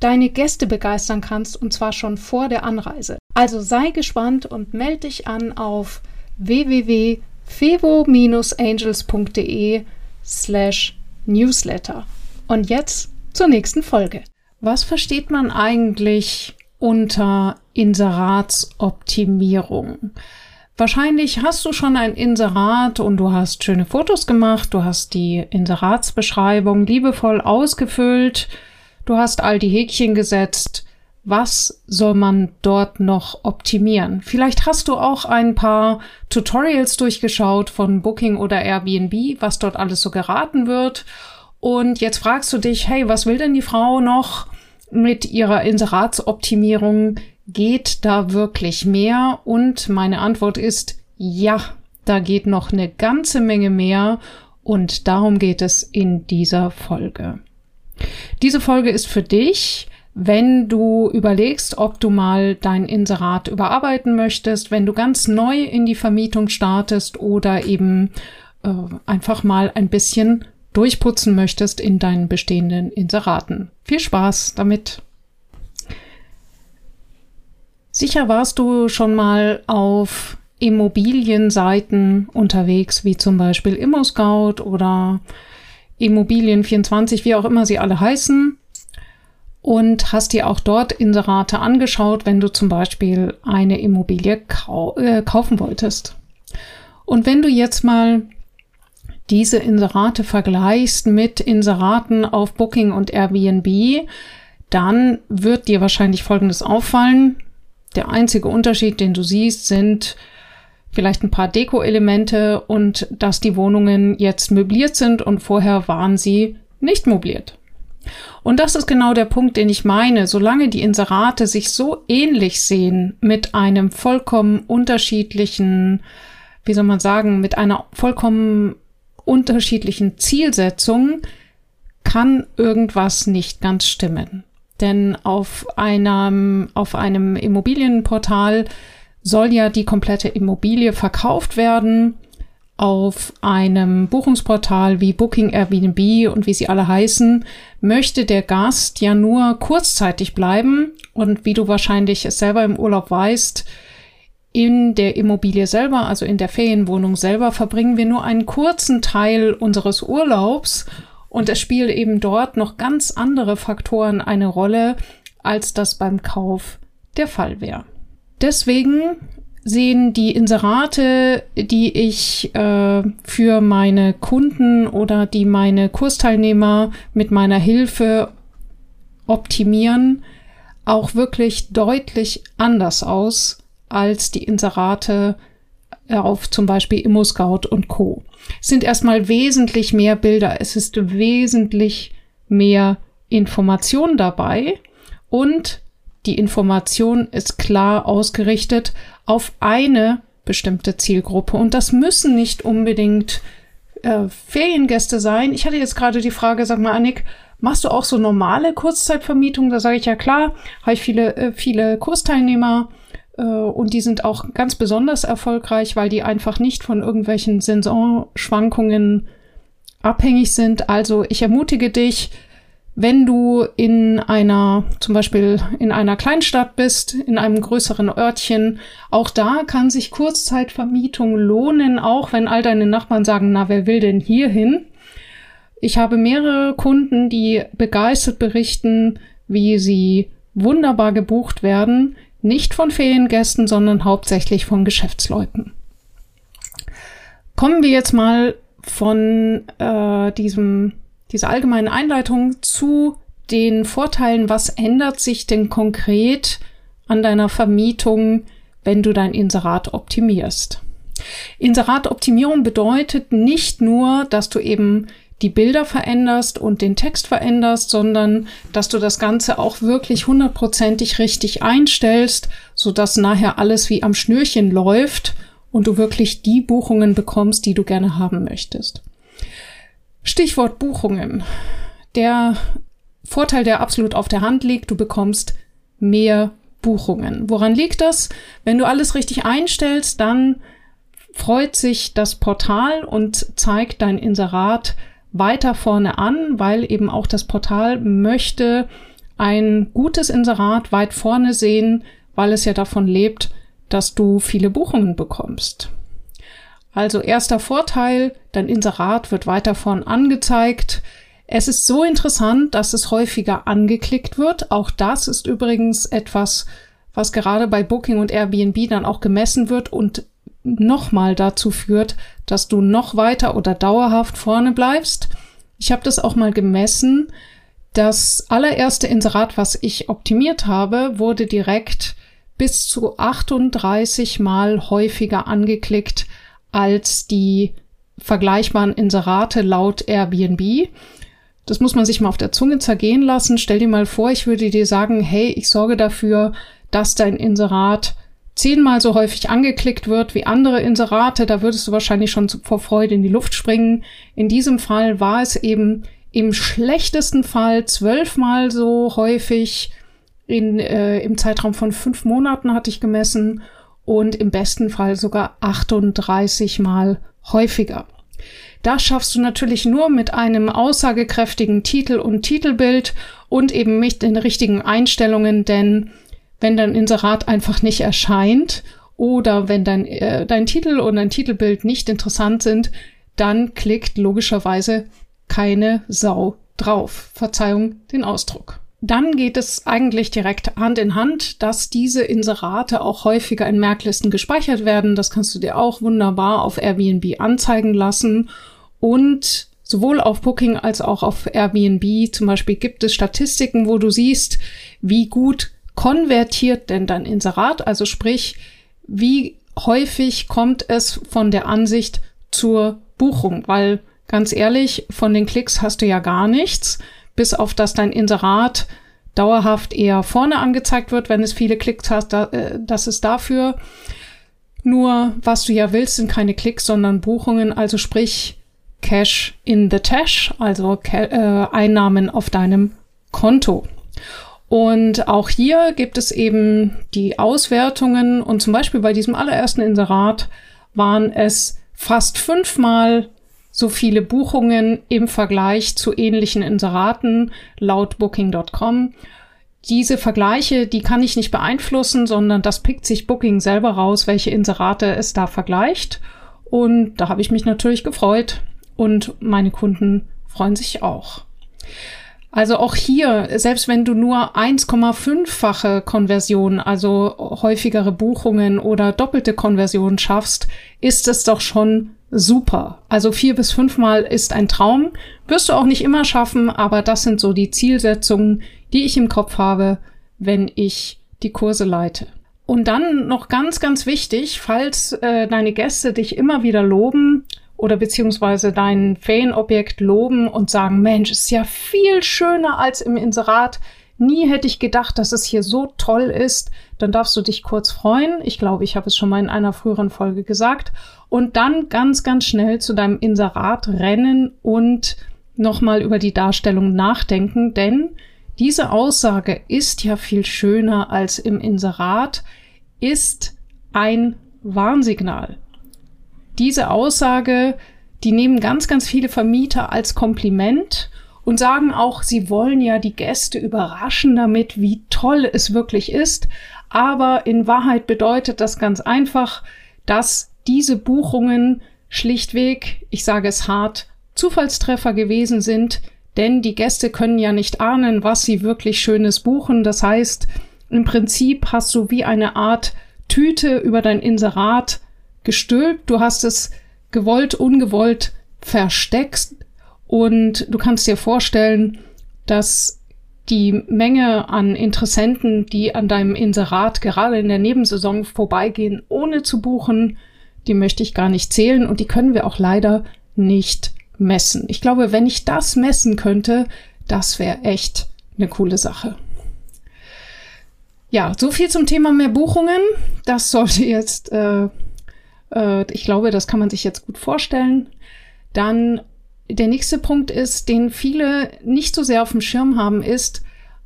deine Gäste begeistern kannst, und zwar schon vor der Anreise. Also sei gespannt und melde dich an auf www.fevo-angels.de slash newsletter. Und jetzt zur nächsten Folge. Was versteht man eigentlich unter Inseratsoptimierung? Wahrscheinlich hast du schon ein Inserat und du hast schöne Fotos gemacht, du hast die Inseratsbeschreibung liebevoll ausgefüllt, du hast all die Häkchen gesetzt. Was soll man dort noch optimieren? Vielleicht hast du auch ein paar Tutorials durchgeschaut von Booking oder Airbnb, was dort alles so geraten wird. Und jetzt fragst du dich, hey, was will denn die Frau noch? mit ihrer Inseratsoptimierung geht da wirklich mehr? Und meine Antwort ist ja, da geht noch eine ganze Menge mehr und darum geht es in dieser Folge. Diese Folge ist für dich, wenn du überlegst, ob du mal dein Inserat überarbeiten möchtest, wenn du ganz neu in die Vermietung startest oder eben äh, einfach mal ein bisschen durchputzen möchtest in deinen bestehenden Inseraten. Viel Spaß damit! Sicher warst du schon mal auf Immobilienseiten unterwegs, wie zum Beispiel ImmoScout oder Immobilien24, wie auch immer sie alle heißen, und hast dir auch dort Inserate angeschaut, wenn du zum Beispiel eine Immobilie kau äh, kaufen wolltest. Und wenn du jetzt mal diese Inserate vergleichst mit Inseraten auf Booking und Airbnb, dann wird dir wahrscheinlich Folgendes auffallen. Der einzige Unterschied, den du siehst, sind vielleicht ein paar Deko-Elemente und dass die Wohnungen jetzt möbliert sind und vorher waren sie nicht möbliert. Und das ist genau der Punkt, den ich meine. Solange die Inserate sich so ähnlich sehen mit einem vollkommen unterschiedlichen, wie soll man sagen, mit einer vollkommen unterschiedlichen Zielsetzungen kann irgendwas nicht ganz stimmen. Denn auf einem, auf einem Immobilienportal soll ja die komplette Immobilie verkauft werden. Auf einem Buchungsportal wie Booking, Airbnb und wie sie alle heißen, möchte der Gast ja nur kurzzeitig bleiben. Und wie du wahrscheinlich es selber im Urlaub weißt, in der Immobilie selber, also in der Ferienwohnung selber, verbringen wir nur einen kurzen Teil unseres Urlaubs und es spielen eben dort noch ganz andere Faktoren eine Rolle, als das beim Kauf der Fall wäre. Deswegen sehen die Inserate, die ich äh, für meine Kunden oder die meine Kursteilnehmer mit meiner Hilfe optimieren, auch wirklich deutlich anders aus als die Inserate auf zum Beispiel ImmoScout und Co. Es sind erstmal wesentlich mehr Bilder, es ist wesentlich mehr Information dabei und die Information ist klar ausgerichtet auf eine bestimmte Zielgruppe. Und das müssen nicht unbedingt äh, Feriengäste sein. Ich hatte jetzt gerade die Frage, sag mal, Annik, machst du auch so normale Kurzzeitvermietung? Da sage ich ja klar, habe ich viele, äh, viele Kursteilnehmer äh, und die sind auch ganz besonders erfolgreich, weil die einfach nicht von irgendwelchen Saisonschwankungen abhängig sind. Also ich ermutige dich, wenn du in einer, zum Beispiel in einer Kleinstadt bist, in einem größeren Örtchen, auch da kann sich Kurzzeitvermietung lohnen, auch wenn all deine Nachbarn sagen, na, wer will denn hier hin? Ich habe mehrere Kunden, die begeistert berichten, wie sie wunderbar gebucht werden, nicht von Feriengästen, sondern hauptsächlich von Geschäftsleuten. Kommen wir jetzt mal von äh, diesem, dieser allgemeinen Einleitung zu den Vorteilen. Was ändert sich denn konkret an deiner Vermietung, wenn du dein Inserat optimierst? Inseratoptimierung bedeutet nicht nur, dass du eben die Bilder veränderst und den Text veränderst, sondern dass du das Ganze auch wirklich hundertprozentig richtig einstellst, so dass nachher alles wie am Schnürchen läuft und du wirklich die Buchungen bekommst, die du gerne haben möchtest. Stichwort Buchungen. Der Vorteil, der absolut auf der Hand liegt, du bekommst mehr Buchungen. Woran liegt das? Wenn du alles richtig einstellst, dann freut sich das Portal und zeigt dein Inserat weiter vorne an, weil eben auch das Portal möchte ein gutes Inserat weit vorne sehen, weil es ja davon lebt, dass du viele Buchungen bekommst. Also erster Vorteil, dein Inserat wird weiter vorn angezeigt. Es ist so interessant, dass es häufiger angeklickt wird. Auch das ist übrigens etwas, was gerade bei Booking und Airbnb dann auch gemessen wird und nochmal dazu führt, dass du noch weiter oder dauerhaft vorne bleibst. Ich habe das auch mal gemessen. Das allererste Inserat, was ich optimiert habe, wurde direkt bis zu 38 Mal häufiger angeklickt als die vergleichbaren Inserate laut Airbnb. Das muss man sich mal auf der Zunge zergehen lassen. Stell dir mal vor, ich würde dir sagen, hey, ich sorge dafür, dass dein Inserat zehnmal so häufig angeklickt wird wie andere Inserate, da würdest du wahrscheinlich schon vor Freude in die Luft springen. In diesem Fall war es eben im schlechtesten Fall zwölfmal so häufig. In, äh, Im Zeitraum von fünf Monaten hatte ich gemessen und im besten Fall sogar 38 Mal häufiger. Das schaffst du natürlich nur mit einem aussagekräftigen Titel und Titelbild und eben mit den richtigen Einstellungen, denn wenn dein Inserat einfach nicht erscheint oder wenn dein, äh, dein Titel und dein Titelbild nicht interessant sind, dann klickt logischerweise keine Sau drauf. Verzeihung den Ausdruck. Dann geht es eigentlich direkt Hand in Hand, dass diese Inserate auch häufiger in Merklisten gespeichert werden. Das kannst du dir auch wunderbar auf Airbnb anzeigen lassen. Und sowohl auf Booking als auch auf Airbnb zum Beispiel gibt es Statistiken, wo du siehst, wie gut konvertiert denn dein Inserat? Also sprich, wie häufig kommt es von der Ansicht zur Buchung? Weil ganz ehrlich, von den Klicks hast du ja gar nichts, bis auf dass dein Inserat dauerhaft eher vorne angezeigt wird, wenn es viele Klicks hast. Da, äh, das ist dafür. Nur was du ja willst, sind keine Klicks, sondern Buchungen, also sprich Cash in the Tash, also äh, Einnahmen auf deinem Konto. Und auch hier gibt es eben die Auswertungen und zum Beispiel bei diesem allerersten Inserat waren es fast fünfmal so viele Buchungen im Vergleich zu ähnlichen Inseraten laut Booking.com. Diese Vergleiche, die kann ich nicht beeinflussen, sondern das pickt sich Booking selber raus, welche Inserate es da vergleicht. Und da habe ich mich natürlich gefreut und meine Kunden freuen sich auch. Also auch hier, selbst wenn du nur 1,5-fache Konversion, also häufigere Buchungen oder doppelte Konversion schaffst, ist es doch schon super. Also vier bis fünfmal ist ein Traum. Wirst du auch nicht immer schaffen, aber das sind so die Zielsetzungen, die ich im Kopf habe, wenn ich die Kurse leite. Und dann noch ganz, ganz wichtig, falls äh, deine Gäste dich immer wieder loben, oder beziehungsweise dein Ferienobjekt loben und sagen, Mensch, ist ja viel schöner als im Inserat. Nie hätte ich gedacht, dass es hier so toll ist. Dann darfst du dich kurz freuen. Ich glaube, ich habe es schon mal in einer früheren Folge gesagt. Und dann ganz, ganz schnell zu deinem Inserat rennen und nochmal über die Darstellung nachdenken, denn diese Aussage ist ja viel schöner als im Inserat, ist ein Warnsignal diese Aussage, die nehmen ganz, ganz viele Vermieter als Kompliment und sagen auch, sie wollen ja die Gäste überraschen damit, wie toll es wirklich ist. Aber in Wahrheit bedeutet das ganz einfach, dass diese Buchungen schlichtweg, ich sage es hart, Zufallstreffer gewesen sind, denn die Gäste können ja nicht ahnen, was sie wirklich Schönes buchen. Das heißt, im Prinzip hast du wie eine Art Tüte über dein Inserat gestülpt, du hast es gewollt, ungewollt versteckt und du kannst dir vorstellen, dass die Menge an Interessenten, die an deinem Inserat gerade in der Nebensaison vorbeigehen, ohne zu buchen, die möchte ich gar nicht zählen und die können wir auch leider nicht messen. Ich glaube, wenn ich das messen könnte, das wäre echt eine coole Sache. Ja, so viel zum Thema mehr Buchungen. Das sollte jetzt, äh, äh, ich glaube, das kann man sich jetzt gut vorstellen. Dann der nächste Punkt ist, den viele nicht so sehr auf dem Schirm haben, ist,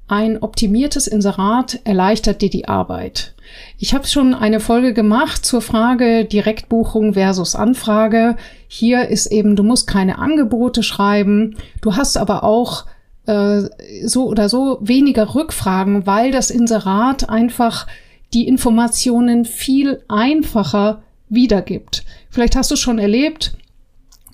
ein optimiertes Inserat erleichtert dir die Arbeit. Ich habe schon eine Folge gemacht zur Frage Direktbuchung versus Anfrage. Hier ist eben, du musst keine Angebote schreiben, du hast aber auch äh, so oder so weniger Rückfragen, weil das Inserat einfach die Informationen viel einfacher wiedergibt. Vielleicht hast du schon erlebt,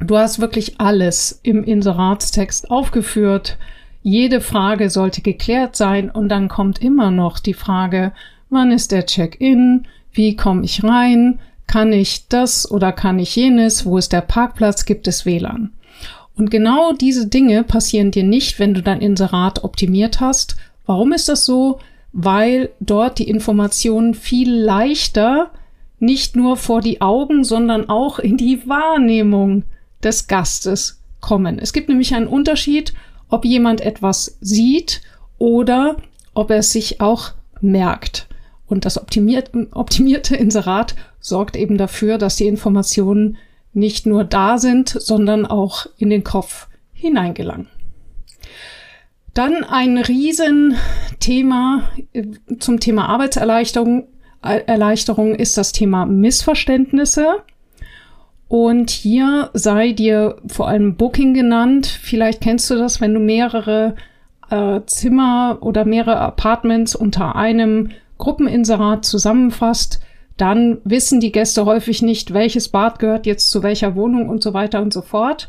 du hast wirklich alles im Inseratstext aufgeführt. Jede Frage sollte geklärt sein und dann kommt immer noch die Frage, wann ist der Check-in, wie komme ich rein, kann ich das oder kann ich jenes, wo ist der Parkplatz, gibt es WLAN. Und genau diese Dinge passieren dir nicht, wenn du dein Inserat optimiert hast. Warum ist das so? Weil dort die Informationen viel leichter nicht nur vor die Augen, sondern auch in die Wahrnehmung des Gastes kommen. Es gibt nämlich einen Unterschied, ob jemand etwas sieht oder ob er es sich auch merkt. Und das optimiert, optimierte Inserat sorgt eben dafür, dass die Informationen nicht nur da sind, sondern auch in den Kopf hineingelangen. Dann ein Riesenthema äh, zum Thema Arbeitserleichterung äh, Erleichterung ist das Thema Missverständnisse. Und hier sei dir vor allem Booking genannt. Vielleicht kennst du das, wenn du mehrere äh, Zimmer oder mehrere Apartments unter einem Gruppeninserat zusammenfasst, dann wissen die Gäste häufig nicht, welches Bad gehört jetzt zu welcher Wohnung und so weiter und so fort.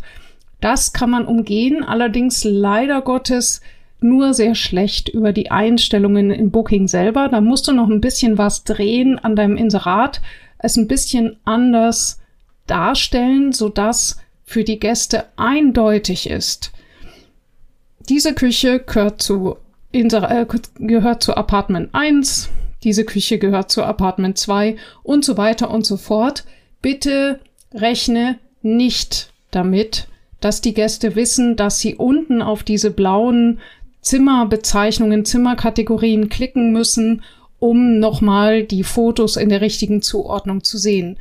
Das kann man umgehen, allerdings leider Gottes nur sehr schlecht über die Einstellungen in Booking selber. Da musst du noch ein bisschen was drehen an deinem Inserat, es ein bisschen anders darstellen, sodass für die Gäste eindeutig ist. Diese Küche gehört zu, äh, gehört zu Apartment 1, diese Küche gehört zu Apartment 2 und so weiter und so fort. Bitte rechne nicht damit, dass die Gäste wissen, dass sie unten auf diese blauen Zimmerbezeichnungen, Zimmerkategorien klicken müssen, um nochmal die Fotos in der richtigen Zuordnung zu sehen.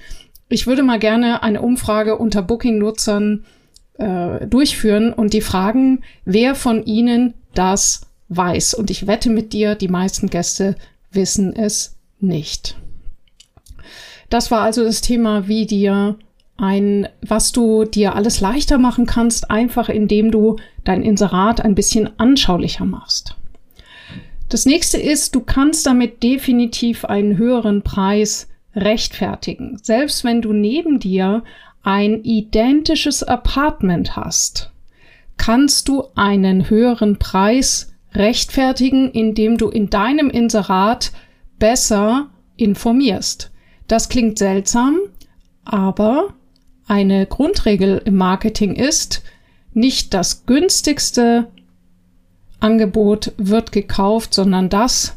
Ich würde mal gerne eine Umfrage unter Booking-Nutzern äh, durchführen und die fragen, wer von ihnen das weiß. Und ich wette mit dir, die meisten Gäste wissen es nicht. Das war also das Thema, wie dir ein, was du dir alles leichter machen kannst, einfach indem du dein Inserat ein bisschen anschaulicher machst. Das nächste ist, du kannst damit definitiv einen höheren Preis rechtfertigen. Selbst wenn du neben dir ein identisches Apartment hast, kannst du einen höheren Preis rechtfertigen, indem du in deinem Inserat besser informierst. Das klingt seltsam, aber eine Grundregel im Marketing ist, nicht das günstigste Angebot wird gekauft, sondern das,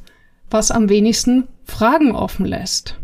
was am wenigsten Fragen offen lässt.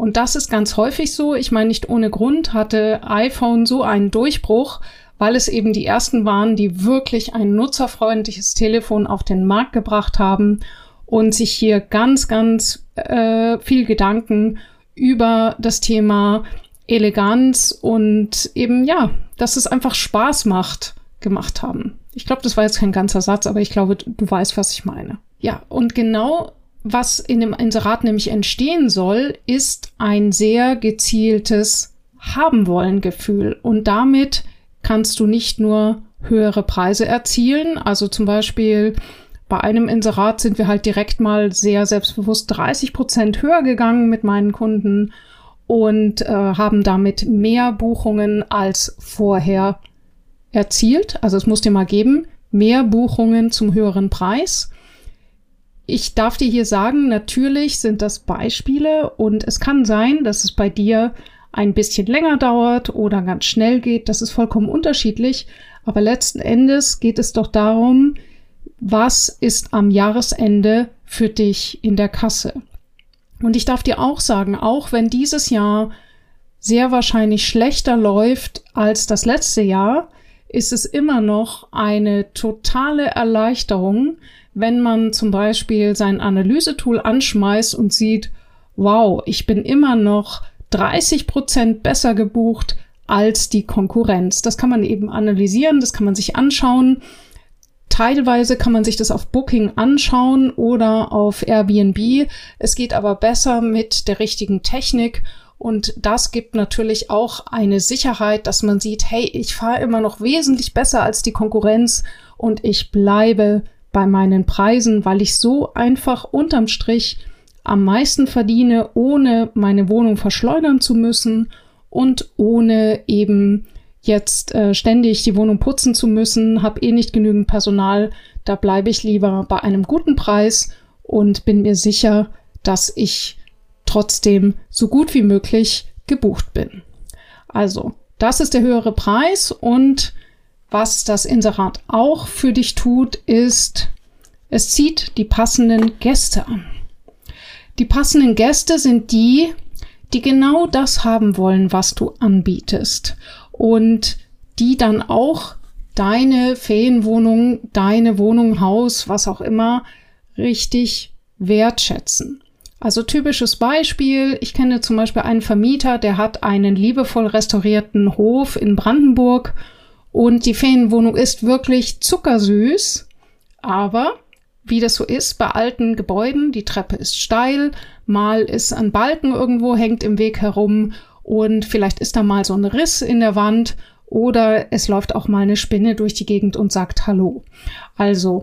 Und das ist ganz häufig so. Ich meine, nicht ohne Grund hatte iPhone so einen Durchbruch, weil es eben die ersten waren, die wirklich ein nutzerfreundliches Telefon auf den Markt gebracht haben und sich hier ganz, ganz äh, viel Gedanken über das Thema Eleganz und eben, ja, dass es einfach Spaß macht, gemacht haben. Ich glaube, das war jetzt kein ganzer Satz, aber ich glaube, du weißt, was ich meine. Ja, und genau was in dem Inserat nämlich entstehen soll, ist ein sehr gezieltes Haben wollen Gefühl und damit kannst du nicht nur höhere Preise erzielen. Also zum Beispiel bei einem Inserat sind wir halt direkt mal sehr selbstbewusst 30 Prozent höher gegangen mit meinen Kunden und äh, haben damit mehr Buchungen als vorher erzielt. Also es muss dir mal geben, mehr Buchungen zum höheren Preis. Ich darf dir hier sagen, natürlich sind das Beispiele und es kann sein, dass es bei dir ein bisschen länger dauert oder ganz schnell geht. Das ist vollkommen unterschiedlich. Aber letzten Endes geht es doch darum, was ist am Jahresende für dich in der Kasse. Und ich darf dir auch sagen, auch wenn dieses Jahr sehr wahrscheinlich schlechter läuft als das letzte Jahr, ist es immer noch eine totale Erleichterung, wenn man zum Beispiel sein Analysetool anschmeißt und sieht, wow, ich bin immer noch 30 Prozent besser gebucht als die Konkurrenz. Das kann man eben analysieren, das kann man sich anschauen. Teilweise kann man sich das auf Booking anschauen oder auf Airbnb. Es geht aber besser mit der richtigen Technik und das gibt natürlich auch eine Sicherheit, dass man sieht, hey, ich fahre immer noch wesentlich besser als die Konkurrenz und ich bleibe bei meinen Preisen, weil ich so einfach unterm Strich am meisten verdiene, ohne meine Wohnung verschleudern zu müssen und ohne eben jetzt äh, ständig die Wohnung putzen zu müssen, habe eh nicht genügend Personal, da bleibe ich lieber bei einem guten Preis und bin mir sicher, dass ich trotzdem so gut wie möglich gebucht bin. Also, das ist der höhere Preis und was das Inserat auch für dich tut, ist, es zieht die passenden Gäste an. Die passenden Gäste sind die, die genau das haben wollen, was du anbietest und die dann auch deine Ferienwohnung, deine Wohnung, Haus, was auch immer, richtig wertschätzen. Also typisches Beispiel, ich kenne zum Beispiel einen Vermieter, der hat einen liebevoll restaurierten Hof in Brandenburg und die Ferienwohnung ist wirklich zuckersüß, aber wie das so ist bei alten Gebäuden, die Treppe ist steil, mal ist ein Balken irgendwo, hängt im Weg herum und vielleicht ist da mal so ein Riss in der Wand oder es läuft auch mal eine Spinne durch die Gegend und sagt Hallo. Also,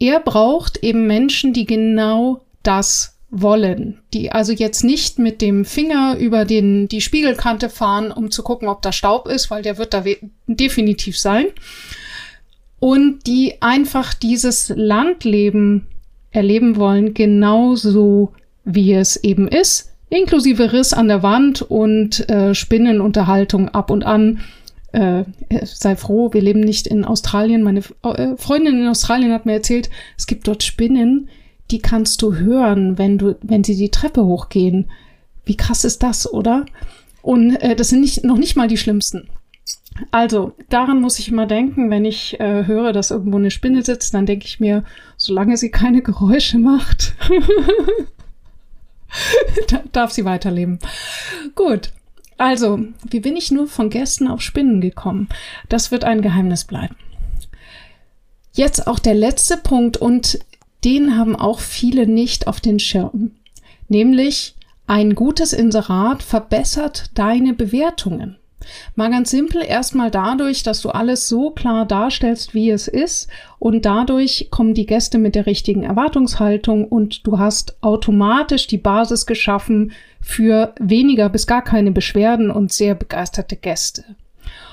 er braucht eben Menschen, die genau das wollen, die also jetzt nicht mit dem Finger über den, die Spiegelkante fahren, um zu gucken, ob da Staub ist, weil der wird da definitiv sein. Und die einfach dieses Landleben erleben wollen, genauso wie es eben ist, inklusive Riss an der Wand und äh, Spinnenunterhaltung ab und an. Äh, sei froh, wir leben nicht in Australien. Meine äh, Freundin in Australien hat mir erzählt, es gibt dort Spinnen, die kannst du hören, wenn du, wenn sie die Treppe hochgehen. Wie krass ist das, oder? Und äh, das sind nicht, noch nicht mal die schlimmsten. Also, daran muss ich immer denken, wenn ich äh, höre, dass irgendwo eine Spinne sitzt, dann denke ich mir, solange sie keine Geräusche macht, darf sie weiterleben. Gut. Also, wie bin ich nur von Gästen auf Spinnen gekommen? Das wird ein Geheimnis bleiben. Jetzt auch der letzte Punkt und den haben auch viele nicht auf den Schirm. Nämlich ein gutes Inserat verbessert deine Bewertungen. Mal ganz simpel erstmal dadurch, dass du alles so klar darstellst, wie es ist und dadurch kommen die Gäste mit der richtigen Erwartungshaltung und du hast automatisch die Basis geschaffen für weniger bis gar keine Beschwerden und sehr begeisterte Gäste.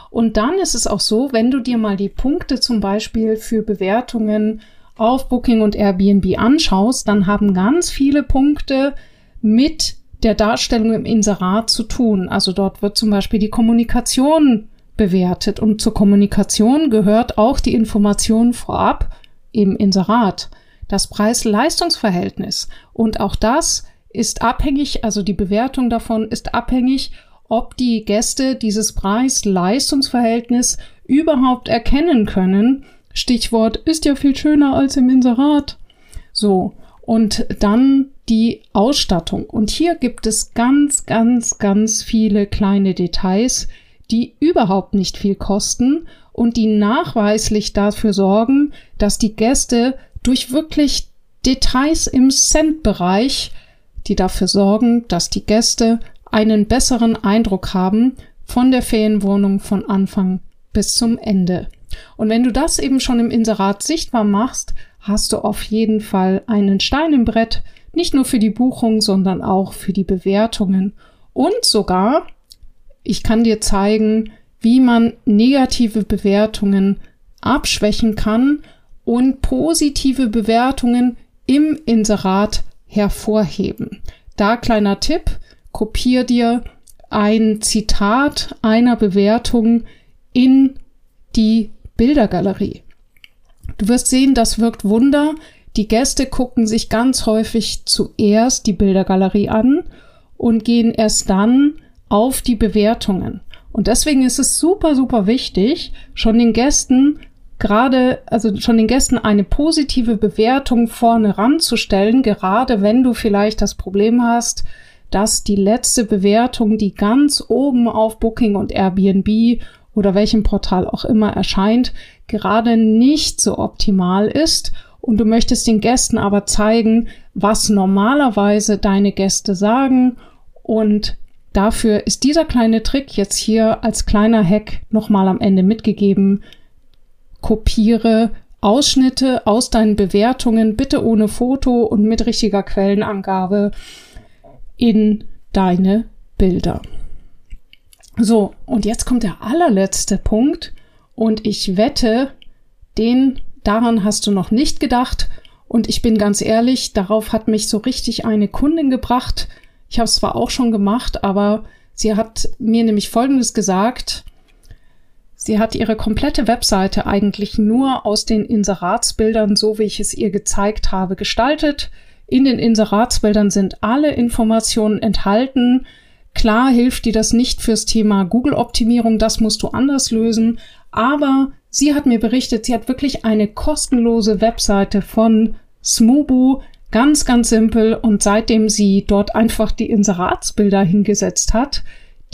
Und dann ist es auch so, wenn du dir mal die Punkte zum Beispiel für Bewertungen auf Booking und Airbnb anschaust, dann haben ganz viele Punkte mit der Darstellung im Inserat zu tun. Also dort wird zum Beispiel die Kommunikation bewertet und zur Kommunikation gehört auch die Information vorab im Inserat, das Preis-Leistungs-Verhältnis. Und auch das ist abhängig, also die Bewertung davon ist abhängig, ob die Gäste dieses Preis-Leistungs-Verhältnis überhaupt erkennen können Stichwort ist ja viel schöner als im Inserat. So. Und dann die Ausstattung. Und hier gibt es ganz, ganz, ganz viele kleine Details, die überhaupt nicht viel kosten und die nachweislich dafür sorgen, dass die Gäste durch wirklich Details im Cent-Bereich, die dafür sorgen, dass die Gäste einen besseren Eindruck haben von der Ferienwohnung von Anfang bis zum Ende. Und wenn du das eben schon im Inserat sichtbar machst, hast du auf jeden Fall einen Stein im Brett, nicht nur für die Buchung, sondern auch für die Bewertungen. Und sogar, ich kann dir zeigen, wie man negative Bewertungen abschwächen kann und positive Bewertungen im Inserat hervorheben. Da kleiner Tipp, kopier dir ein Zitat einer Bewertung in die Bildergalerie. Du wirst sehen, das wirkt Wunder. Die Gäste gucken sich ganz häufig zuerst die Bildergalerie an und gehen erst dann auf die Bewertungen. Und deswegen ist es super, super wichtig, schon den Gästen gerade, also schon den Gästen eine positive Bewertung vorne ranzustellen, gerade wenn du vielleicht das Problem hast, dass die letzte Bewertung, die ganz oben auf Booking und Airbnb oder welchem Portal auch immer erscheint, gerade nicht so optimal ist und du möchtest den Gästen aber zeigen, was normalerweise deine Gäste sagen und dafür ist dieser kleine Trick jetzt hier als kleiner Hack nochmal am Ende mitgegeben. Kopiere Ausschnitte aus deinen Bewertungen, bitte ohne Foto und mit richtiger Quellenangabe in deine Bilder. So, und jetzt kommt der allerletzte Punkt und ich wette, den daran hast du noch nicht gedacht und ich bin ganz ehrlich, darauf hat mich so richtig eine Kundin gebracht. Ich habe es zwar auch schon gemacht, aber sie hat mir nämlich Folgendes gesagt. Sie hat ihre komplette Webseite eigentlich nur aus den Inseratsbildern, so wie ich es ihr gezeigt habe, gestaltet. In den Inseratsbildern sind alle Informationen enthalten. Klar hilft dir das nicht fürs Thema Google-Optimierung, das musst du anders lösen. Aber sie hat mir berichtet, sie hat wirklich eine kostenlose Webseite von Smubu, ganz, ganz simpel. Und seitdem sie dort einfach die Inseratsbilder hingesetzt hat,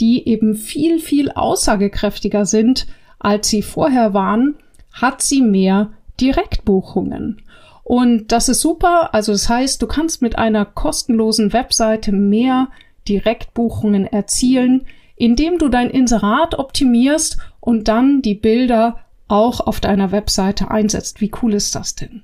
die eben viel, viel aussagekräftiger sind, als sie vorher waren, hat sie mehr Direktbuchungen. Und das ist super. Also das heißt, du kannst mit einer kostenlosen Webseite mehr Direktbuchungen erzielen, indem du dein Inserat optimierst und dann die Bilder auch auf deiner Webseite einsetzt. Wie cool ist das denn?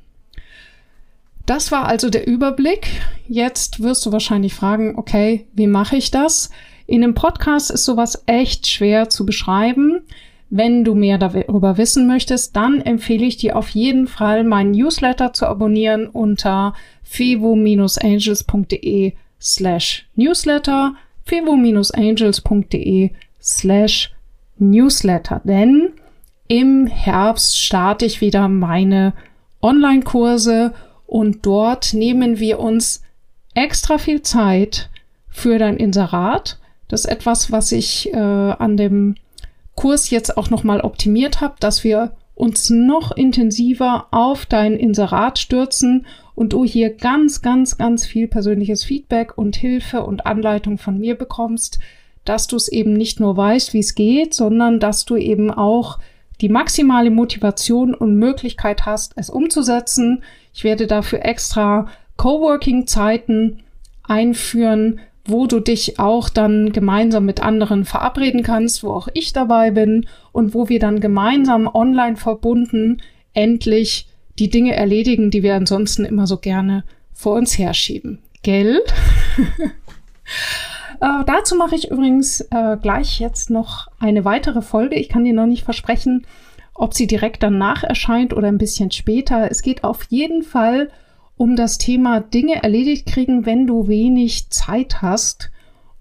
Das war also der Überblick. Jetzt wirst du wahrscheinlich fragen, okay, wie mache ich das? In einem Podcast ist sowas echt schwer zu beschreiben. Wenn du mehr darüber wissen möchtest, dann empfehle ich dir auf jeden Fall meinen Newsletter zu abonnieren unter fevo-angels.de slash newsletter, fevo-angels.de slash newsletter. Denn im Herbst starte ich wieder meine Online-Kurse und dort nehmen wir uns extra viel Zeit für dein Inserat. Das ist etwas, was ich äh, an dem Kurs jetzt auch nochmal optimiert habe, dass wir uns noch intensiver auf dein Inserat stürzen und du hier ganz, ganz, ganz viel persönliches Feedback und Hilfe und Anleitung von mir bekommst, dass du es eben nicht nur weißt, wie es geht, sondern dass du eben auch die maximale Motivation und Möglichkeit hast, es umzusetzen. Ich werde dafür extra Coworking-Zeiten einführen, wo du dich auch dann gemeinsam mit anderen verabreden kannst, wo auch ich dabei bin und wo wir dann gemeinsam online verbunden endlich die Dinge erledigen, die wir ansonsten immer so gerne vor uns herschieben. Gell? äh, dazu mache ich übrigens äh, gleich jetzt noch eine weitere Folge. Ich kann dir noch nicht versprechen, ob sie direkt danach erscheint oder ein bisschen später. Es geht auf jeden Fall um um das Thema Dinge erledigt kriegen, wenn du wenig Zeit hast.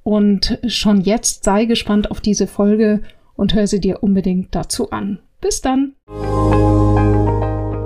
Und schon jetzt sei gespannt auf diese Folge und hör sie dir unbedingt dazu an. Bis dann.